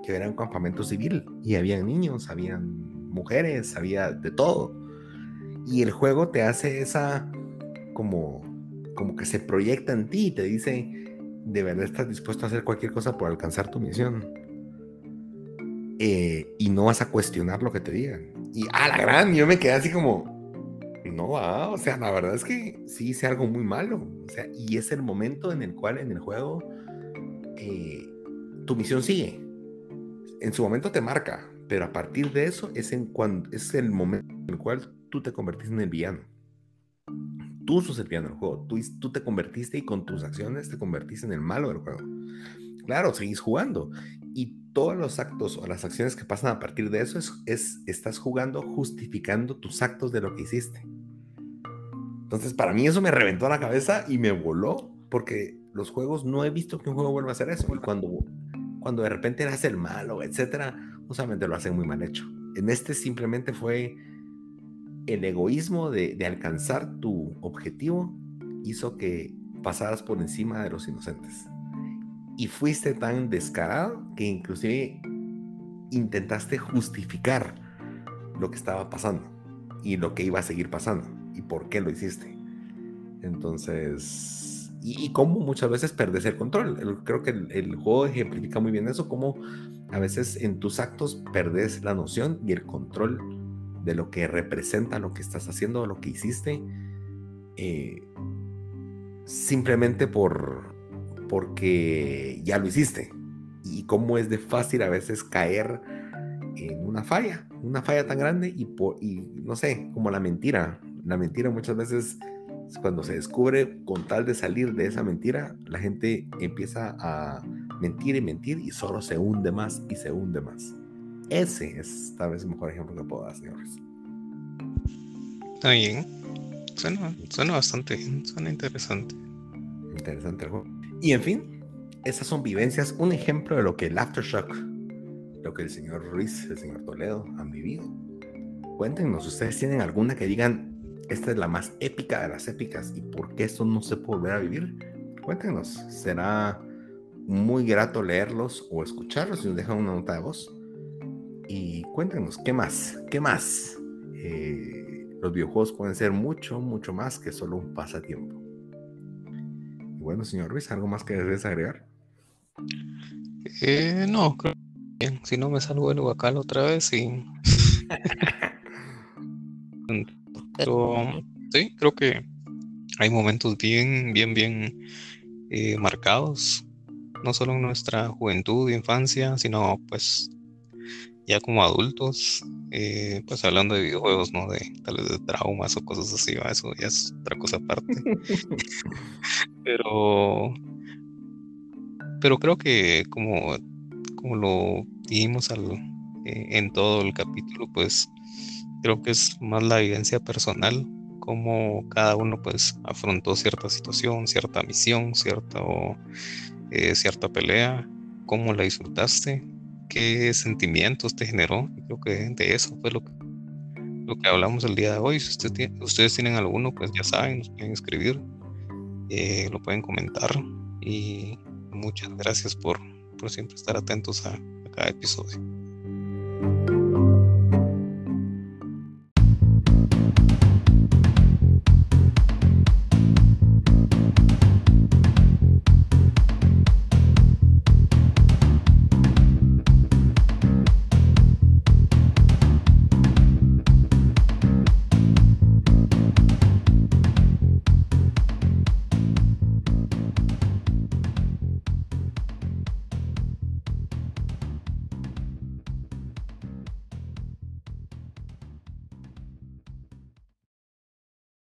que era un campamento civil y había niños, habían mujeres, había de todo. Y el juego te hace esa como, como que se proyecta en ti y te dice, de verdad estás dispuesto a hacer cualquier cosa por alcanzar tu misión. Eh, y no vas a cuestionar lo que te digan. Y a la gran, yo me quedé así como, no va, o sea, la verdad es que sí hice algo muy malo. O sea, y es el momento en el cual en el juego eh, tu misión sigue. En su momento te marca, pero a partir de eso es, en cuando, es el momento en el cual tú te convertiste en el villano. Tú sos el villano del juego. Tú, te convertiste y con tus acciones te convertiste en el malo del juego. Claro, seguís jugando. Y todos los actos o las acciones que pasan a partir de eso es, es estás jugando justificando tus actos de lo que hiciste. Entonces, para mí eso me reventó la cabeza y me voló, porque los juegos no he visto que un juego vuelva a hacer eso. Y cuando, cuando de repente eras el malo, etcétera, usualmente lo hacen muy mal hecho. En este simplemente fue el egoísmo de, de alcanzar tu objetivo, hizo que pasaras por encima de los inocentes. Y fuiste tan descarado que inclusive intentaste justificar lo que estaba pasando y lo que iba a seguir pasando por qué lo hiciste. Entonces, y, y cómo muchas veces perdes el control. creo que el, juego ejemplifica muy bien eso, cómo a veces en tus actos perdes la noción y el control de lo que representa lo que estás haciendo, lo que hiciste, eh, simplemente por porque ya lo hiciste. Y cómo es de fácil a veces caer en una falla, una falla tan grande y, por, y no sé, como la mentira, la mentira muchas veces, cuando se descubre, con tal de salir de esa mentira, la gente empieza a mentir y mentir y solo se hunde más y se hunde más. Ese es tal vez el mejor ejemplo que puedo dar, señores. Está bien. Suena, suena bastante suena interesante. Interesante el juego. Y en fin, esas son vivencias, un ejemplo de lo que el Aftershock, lo que el señor Ruiz, el señor Toledo han vivido. Cuéntenos, ¿ustedes tienen alguna que digan, esta es la más épica de las épicas y por qué esto no se puede volver a vivir. Cuéntenos, será muy grato leerlos o escucharlos si nos dejan una nota de voz. y cuéntanos, ¿qué más? ¿Qué más? Eh, los videojuegos pueden ser mucho, mucho más que solo un pasatiempo. Y bueno, señor Ruiz, ¿algo más que desees agregar? Eh, no, creo que bien. Si no, me salgo el guacal otra vez y. *laughs* *laughs* Pero sí, creo que hay momentos bien, bien, bien eh, marcados, no solo en nuestra juventud y infancia, sino pues ya como adultos, eh, pues hablando de videojuegos, ¿no? De tal vez de traumas o cosas así, eso ya es otra cosa aparte. *laughs* pero, pero creo que como, como lo dijimos al, eh, en todo el capítulo, pues creo que es más la evidencia personal, cómo cada uno pues afrontó cierta situación, cierta misión, cierta, eh, cierta pelea, cómo la disfrutaste, qué sentimientos te generó. Creo que de eso fue lo que, lo que hablamos el día de hoy. Si ustedes tienen alguno, pues ya saben, nos pueden escribir, eh, lo pueden comentar. Y muchas gracias por, por siempre estar atentos a cada episodio.